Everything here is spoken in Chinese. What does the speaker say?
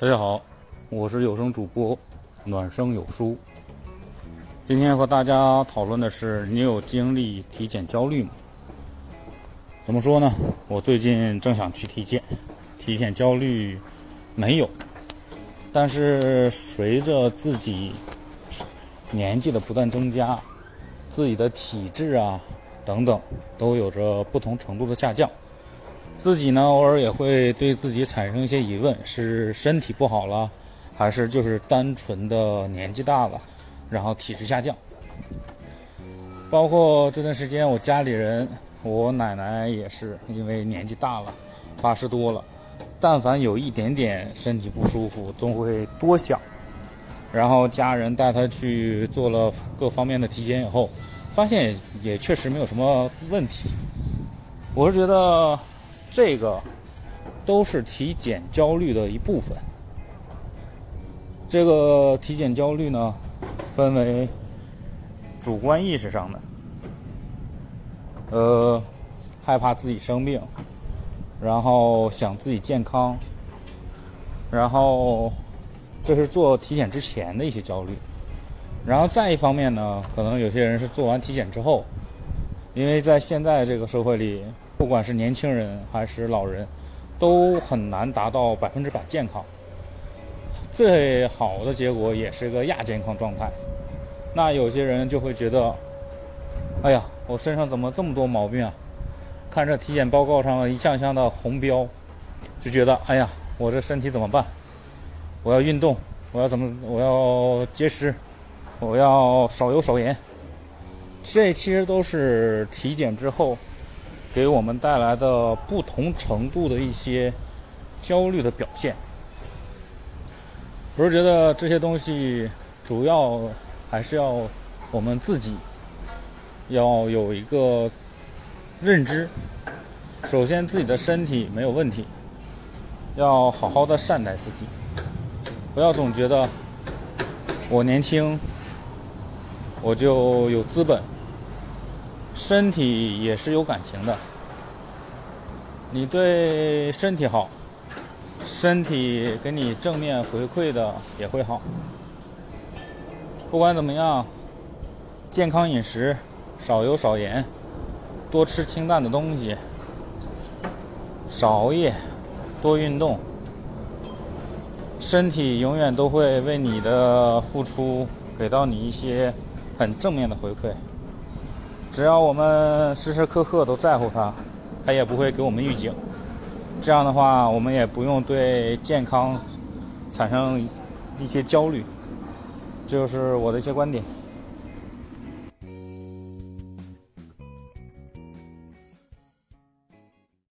大家好，我是有声主播暖声有书。今天和大家讨论的是：你有经历体检焦虑吗？怎么说呢？我最近正想去体检，体检焦虑没有，但是随着自己年纪的不断增加，自己的体质啊等等都有着不同程度的下降。自己呢，偶尔也会对自己产生一些疑问：是身体不好了，还是就是单纯的年纪大了，然后体质下降？包括这段时间，我家里人，我奶奶也是因为年纪大了，八十多了，但凡有一点点身体不舒服，总会多想。然后家人带她去做了各方面的体检以后，发现也确实没有什么问题。我是觉得。这个都是体检焦虑的一部分。这个体检焦虑呢，分为主观意识上的，呃，害怕自己生病，然后想自己健康，然后这是做体检之前的一些焦虑。然后再一方面呢，可能有些人是做完体检之后，因为在现在这个社会里。不管是年轻人还是老人，都很难达到百分之百健康。最好的结果也是个亚健康状态。那有些人就会觉得，哎呀，我身上怎么这么多毛病啊？看这体检报告上一项项的红标，就觉得，哎呀，我这身体怎么办？我要运动，我要怎么？我要节食，我要少油少盐。这其实都是体检之后。给我们带来的不同程度的一些焦虑的表现，我是觉得这些东西主要还是要我们自己要有一个认知。首先，自己的身体没有问题，要好好的善待自己，不要总觉得我年轻，我就有资本。身体也是有感情的，你对身体好，身体给你正面回馈的也会好。不管怎么样，健康饮食，少油少盐，多吃清淡的东西，少熬夜，多运动，身体永远都会为你的付出给到你一些很正面的回馈。只要我们时时刻刻都在乎它，它也不会给我们预警。这样的话，我们也不用对健康产生一些焦虑。这就是我的一些观点。